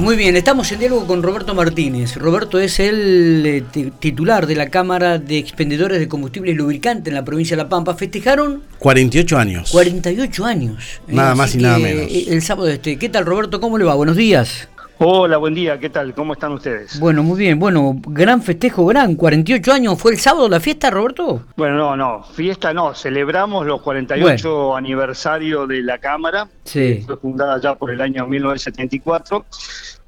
Muy bien, estamos en diálogo con Roberto Martínez. Roberto es el eh, titular de la Cámara de Expendedores de Combustible y Lubricante en la provincia de La Pampa. Festejaron 48 años. 48 años. Nada más y nada menos. Eh, el sábado este. ¿Qué tal, Roberto? ¿Cómo le va? Buenos días. Hola, buen día, ¿qué tal? ¿Cómo están ustedes? Bueno, muy bien. Bueno, gran festejo, gran. 48 años. ¿Fue el sábado la fiesta, Roberto? Bueno, no, no. Fiesta no. Celebramos los 48 aniversario de la Cámara. Sí. Fue fundada ya por el año 1974.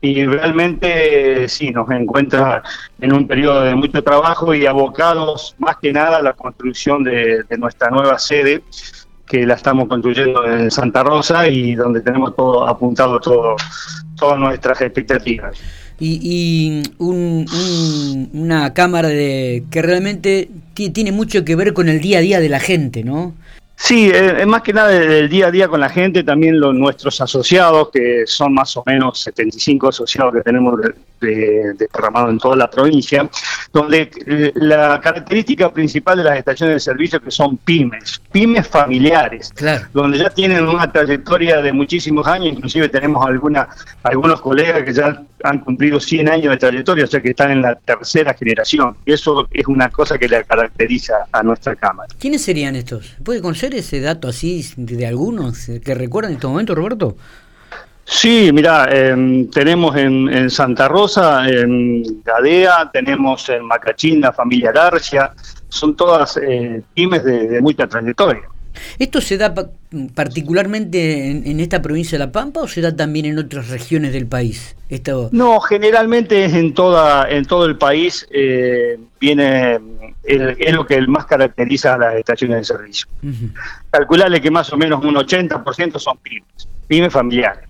Y realmente sí, nos encuentra en un periodo de mucho trabajo y abocados más que nada a la construcción de, nuestra nueva sede que la estamos construyendo en Santa Rosa y donde tenemos todo apuntado todo todas nuestras expectativas. Y, una cámara de que realmente tiene mucho que ver con el día a día de la gente, ¿no? Sí, eh, es más que nada del día a día con la gente, también los, nuestros asociados, que son más o menos 75 asociados que tenemos de, en toda la provincia, donde eh, la característica principal de las estaciones de servicio que son pymes, pymes familiares, donde ya tienen una trayectoria de muchísimos años, inclusive tenemos alguna, algunos colegas que ya han cumplido 100 años de trayectoria, o sea que están en la tercera generación. Y eso es una cosa que le caracteriza a nuestra Cámara. ¿Quiénes serían estos? ¿Puede conocer ese dato así de algunos que recuerdan en este momento, Roberto? Sí, mira, em, tenemos en, Santa Rosa, en Gadea, tenemos en Macachín la familia Garcia, son todas eh, pymes de mucha trayectoria. ¿Esto se da particularmente en, esta provincia de La Pampa o se da también en otras regiones del país? Esto... No, generalmente es en toda en todo el país eh, viene es lo que más caracteriza a las estaciones de servicio. Calcularle que más o menos un 80% son pymes, pymes familiares.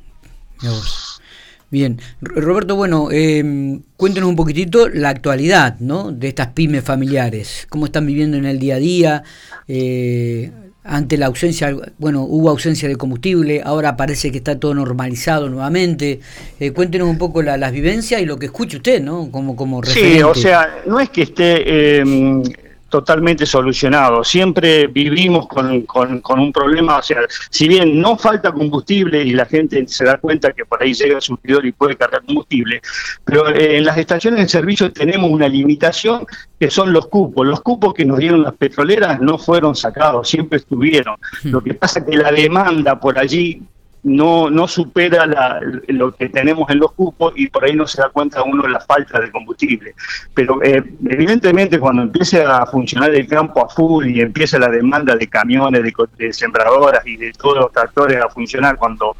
Bien, Roberto, bueno, eh, cuéntenos un poquitito la actualidad, ¿no? De estas pymes familiares, cómo están viviendo en el día a día, eh, ante la ausencia, bueno, hubo ausencia de combustible, ahora parece que está todo normalizado nuevamente. Eh, cuéntenos un poco la, las vivencias y lo que escuche usted, ¿no? Como, como Sí, o sea, no es que esté eh, totalmente solucionado. Siempre vivimos con, con, un problema, o sea, si bien no falta combustible y la gente se da cuenta que por ahí llega el surtidor y puede cargar combustible, pero eh, en las estaciones de servicio tenemos una limitación que son los cupos. Los cupos que nos dieron las petroleras no fueron sacados, siempre estuvieron. Hmm. Lo que pasa es que la demanda por allí no, no supera lo que tenemos en los cupos y por ahí no se da cuenta uno de la falta de combustible. Pero eh, evidentemente cuando empiece a funcionar el campo a full y empiece la demanda de camiones, de, sembradoras y de todos los tractores a funcionar cuando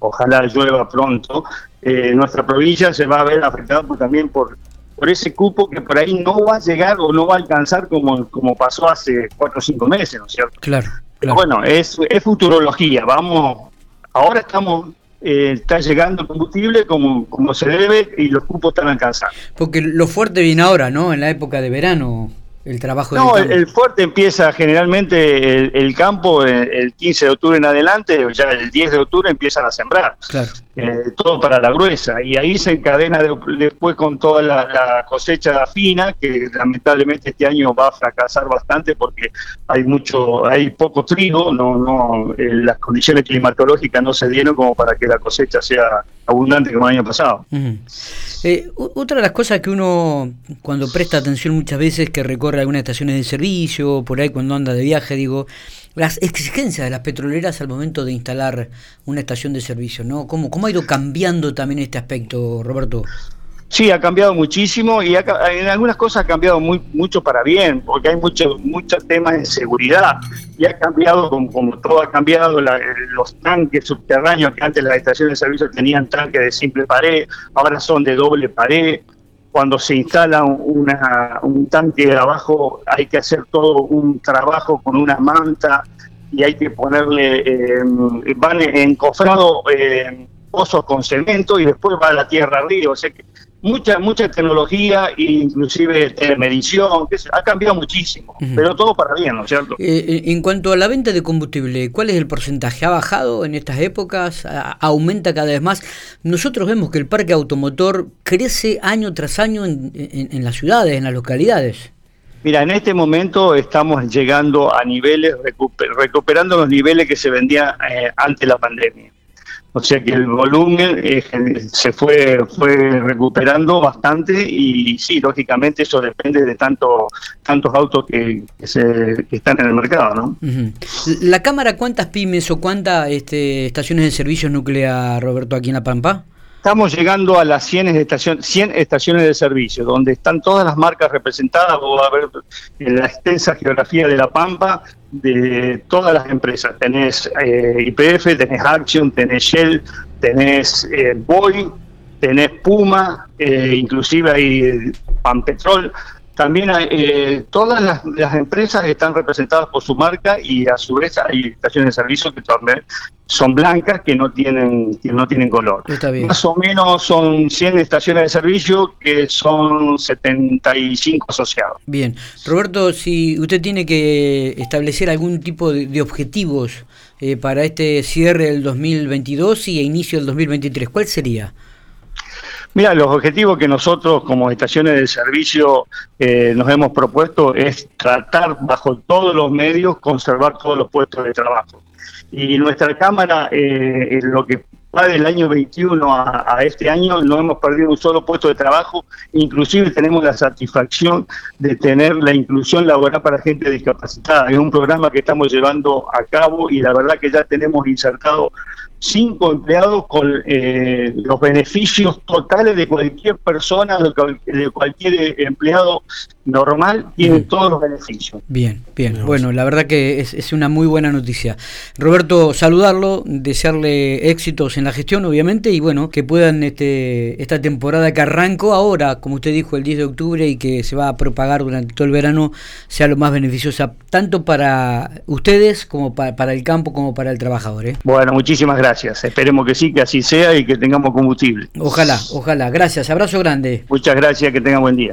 ojalá llueva pronto, eh, nuestra provincia se va a ver afectada también por por ese cupo que por ahí no va a llegar o no va a alcanzar como, como pasó hace cuatro o cinco meses, ¿no es cierto? Claro. bueno, es, es futurología, vamos Ahora estamos eh, está llegando el combustible como, como se debe y los cupos están alcanzando. Porque lo fuerte viene ahora, ¿no? En la época de verano, el trabajo No, el, fuerte empieza generalmente el, campo el, 15 de octubre en adelante, ya el 10 de octubre empiezan a sembrar. Claro. Eh, todo para la gruesa. Y ahí se encadena después con toda la, cosecha fina, que lamentablemente este año va a fracasar bastante porque hay mucho, hay poco trigo, no, no, eh, las condiciones climatológicas no se dieron como para que la cosecha sea abundante como el año pasado. Eh, otra de las cosas que uno, cuando presta atención muchas veces, que recorre algunas estaciones de servicio, por ahí cuando anda de viaje, digo, las exigencias de las petroleras al momento de instalar una estación de servicio, ¿no? ¿Cómo, cómo ha ido cambiando también este aspecto, Roberto? Sí, ha cambiado muchísimo y en algunas cosas ha cambiado mucho para bien, porque hay muchos muchos temas de seguridad y ha cambiado, como, todo ha cambiado, los tanques subterráneos que antes las estaciones de servicio tenían tanques de simple pared, ahora son de doble pared, cuando se instala una, un tanque abajo hay que hacer todo un trabajo con una manta y hay que ponerle, eh, van encofrados eh, pozos con cemento y después va la tierra arriba. O sea que mucha mucha tecnología e inclusive telemedición, que ha cambiado muchísimo, pero todo para bien, ¿no es cierto? Eh, eh, en cuanto a la venta de combustible, ¿cuál es el porcentaje? ¿Ha bajado en estas épocas? ¿Aumenta cada vez más? Nosotros vemos que el parque automotor crece año tras año en, en, las ciudades, en las localidades. Mira, en este momento estamos llegando a niveles, recuperando los niveles que se vendían eh, antes de la pandemia O sea que el volumen eh, se fue fue recuperando bastante y sí, lógicamente eso depende de tanto, tantos autos que, se, están en el mercado. ¿no? ¿La Cámara cuántas pymes o cuántas este, estaciones de servicio nuclear, Roberto, aquí en La Pampa? Estamos llegando a las 100 estaciones, 100 estaciones de servicio, donde están todas las marcas representadas. En la extensa geografía de La Pampa de todas las empresas. Tenés eh, IPF, tenés Action, tenés Shell, tenés eh, Boy, tenés Puma, eh, inclusive hay Panpetrol. También hay, eh, todas las, empresas están representadas por su marca y a su vez hay estaciones de servicio que también son blancas que no tienen que no tienen color. Más o menos son 100 estaciones de servicio que son 75 asociados. Bien. Roberto, si usted tiene que establecer algún tipo de, objetivos eh, para este cierre del 2022 y inicio del 2023, ¿cuál sería? Mira, los objetivos que nosotros como estaciones de servicio eh, nos hemos propuesto es tratar bajo todos los medios conservar todos los puestos de trabajo. Y nuestra Cámara, eh, en lo que va del año 21 a, este año, no hemos perdido un solo puesto de trabajo, inclusive tenemos la satisfacción de tener la inclusión laboral para gente discapacitada. Es un programa que estamos llevando a cabo y la verdad que ya tenemos insertado cinco empleados con eh, los beneficios totales de cualquier persona, de cualquier empleado normal, tiene todos los beneficios. Bien, bien. Bueno, la verdad que es, una muy buena noticia. Roberto, saludarlo, desearle éxitos en la gestión, obviamente, y bueno, que puedan este, esta temporada que arrancó ahora, como usted dijo, el 10 de octubre y que se va a propagar durante todo el verano, sea lo más beneficiosa, tanto para ustedes como para, el campo como para el trabajador. ¿eh? Bueno, muchísimas gracias. Esperemos que sí, que así sea y que tengamos combustible. Ojalá, ojalá. Gracias. Abrazo grande. Muchas gracias, que tengan buen día.